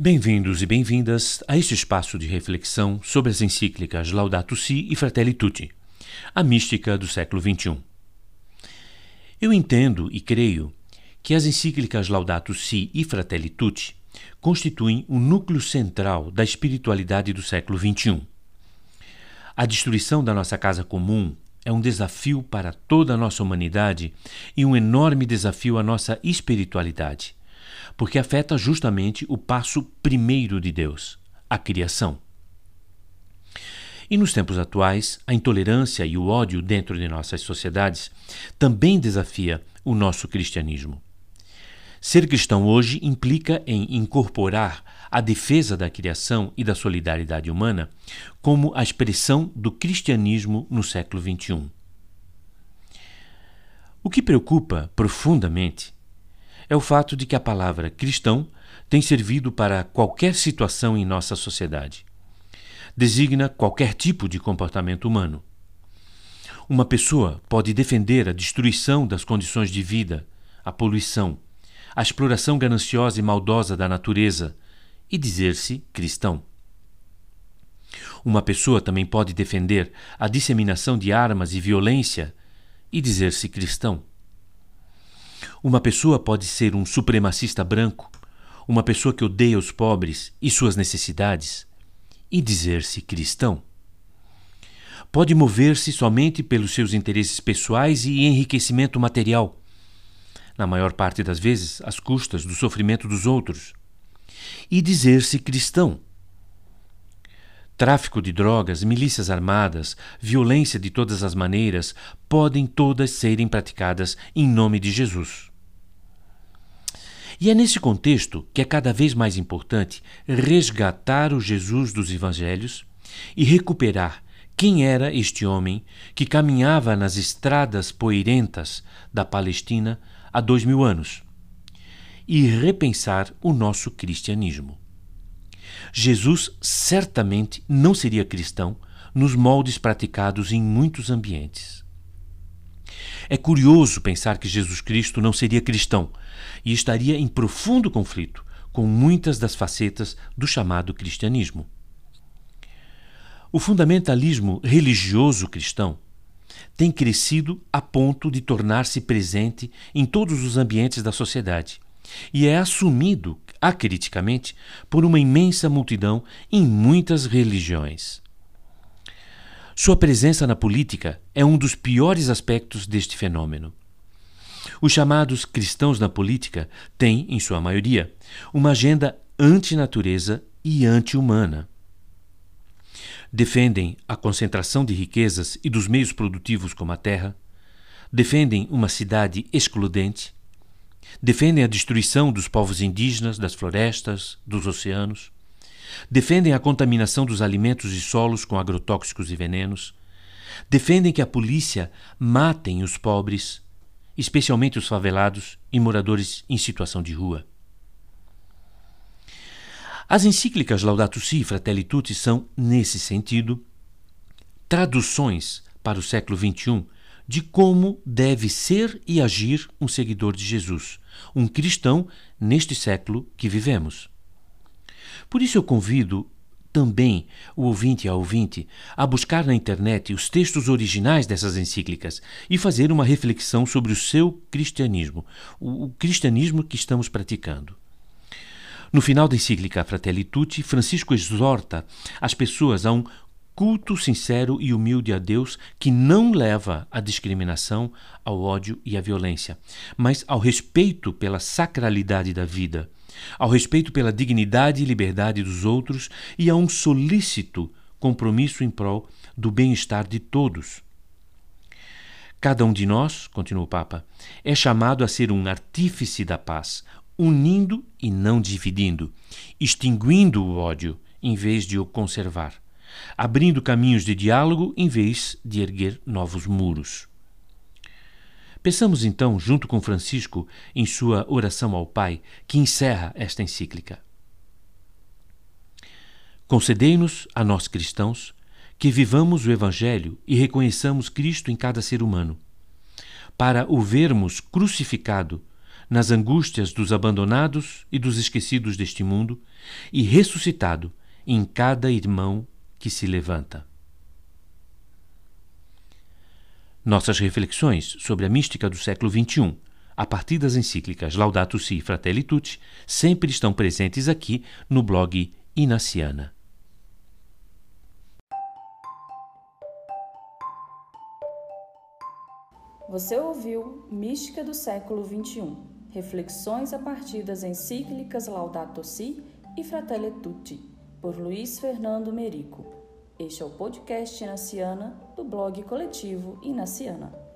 Bem-vindos e bem-vindas a este espaço de reflexão sobre as encíclicas Laudato Si e Fratelli Tutti, a mística do século XXI. Eu entendo e creio que as encíclicas Laudato Si e Fratelli Tutti constituem o núcleo central da espiritualidade do século XXI. A destruição da nossa casa comum é um desafio para toda a nossa humanidade e um enorme desafio à nossa espiritualidade porque afeta justamente o passo primeiro de Deus, a criação. E nos tempos atuais, a intolerância e o ódio dentro de nossas sociedades também desafia o nosso cristianismo. Ser cristão hoje implica em incorporar a defesa da criação e da solidariedade humana como a expressão do cristianismo no século XXI. O que preocupa profundamente é o fato de que a palavra cristão tem servido para qualquer situação em nossa sociedade. Designa qualquer tipo de comportamento humano. Uma pessoa pode defender a destruição das condições de vida, a poluição, a exploração gananciosa e maldosa da natureza e dizer-se cristão. Uma pessoa também pode defender a disseminação de armas e violência e dizer-se cristão. Uma pessoa pode ser um supremacista branco, uma pessoa que odeia os pobres e suas necessidades, e dizer-se cristão. Pode mover-se somente pelos seus interesses pessoais e enriquecimento material, na maior parte das vezes às custas do sofrimento dos outros, e dizer-se cristão. Tráfico de drogas, milícias armadas, violência de todas as maneiras podem todas serem praticadas em nome de Jesus. E é nesse contexto que é cada vez mais importante resgatar o Jesus dos Evangelhos e recuperar quem era este homem que caminhava nas estradas poeirentas da Palestina há dois mil anos e repensar o nosso cristianismo. Jesus certamente não seria cristão nos moldes praticados em muitos ambientes. É curioso pensar que Jesus Cristo não seria cristão e estaria em profundo conflito com muitas das facetas do chamado cristianismo. O fundamentalismo religioso cristão tem crescido a ponto de tornar-se presente em todos os ambientes da sociedade e é assumido acriticamente por uma imensa multidão em muitas religiões. Sua presença na política é um dos piores aspectos deste fenômeno. Os chamados cristãos na política têm, em sua maioria, uma agenda antinatureza e anti-humana. Defendem a concentração de riquezas e dos meios produtivos como a terra, defendem uma cidade excludente, defendem a destruição dos povos indígenas, das florestas, dos oceanos Defendem a contaminação dos alimentos e solos com agrotóxicos e venenos. Defendem que a polícia matem os pobres, especialmente os favelados e moradores em situação de rua. As encíclicas Laudato Si e Fratelli Tutti são, nesse sentido, traduções para o século XXI de como deve ser e agir um seguidor de Jesus, um cristão neste século que vivemos. Por isso eu convido também o ouvinte a ouvinte a buscar na internet os textos originais dessas encíclicas e fazer uma reflexão sobre o seu cristianismo, o cristianismo que estamos praticando. No final da encíclica Fratelli Tutti, Francisco exorta as pessoas a um culto sincero e humilde a Deus que não leva à discriminação, ao ódio e à violência, mas ao respeito pela sacralidade da vida ao respeito pela dignidade e liberdade dos outros e a um solícito compromisso em prol do bem-estar de todos. Cada um de nós, continua o Papa, é chamado a ser um artífice da paz, unindo e não dividindo, extinguindo o ódio em vez de o conservar, abrindo caminhos de diálogo em vez de erguer novos muros. Pensamos então, junto com Francisco, em sua oração ao Pai, que encerra esta encíclica. Concedei-nos, a nós cristãos, que vivamos o Evangelho e reconheçamos Cristo em cada ser humano, para o vermos crucificado nas angústias dos abandonados e dos esquecidos deste mundo e ressuscitado em cada irmão que se levanta. Nossas reflexões sobre a mística do século XXI, a partir das encíclicas Laudato Si e Fratelli Tutti, sempre estão presentes aqui no blog Inaciana. Você ouviu Mística do século XXI, reflexões a partir das encíclicas Laudato Si e Fratelli Tutti, por Luiz Fernando Merico. Este é o podcast Inaciana do blog coletivo Inaciana.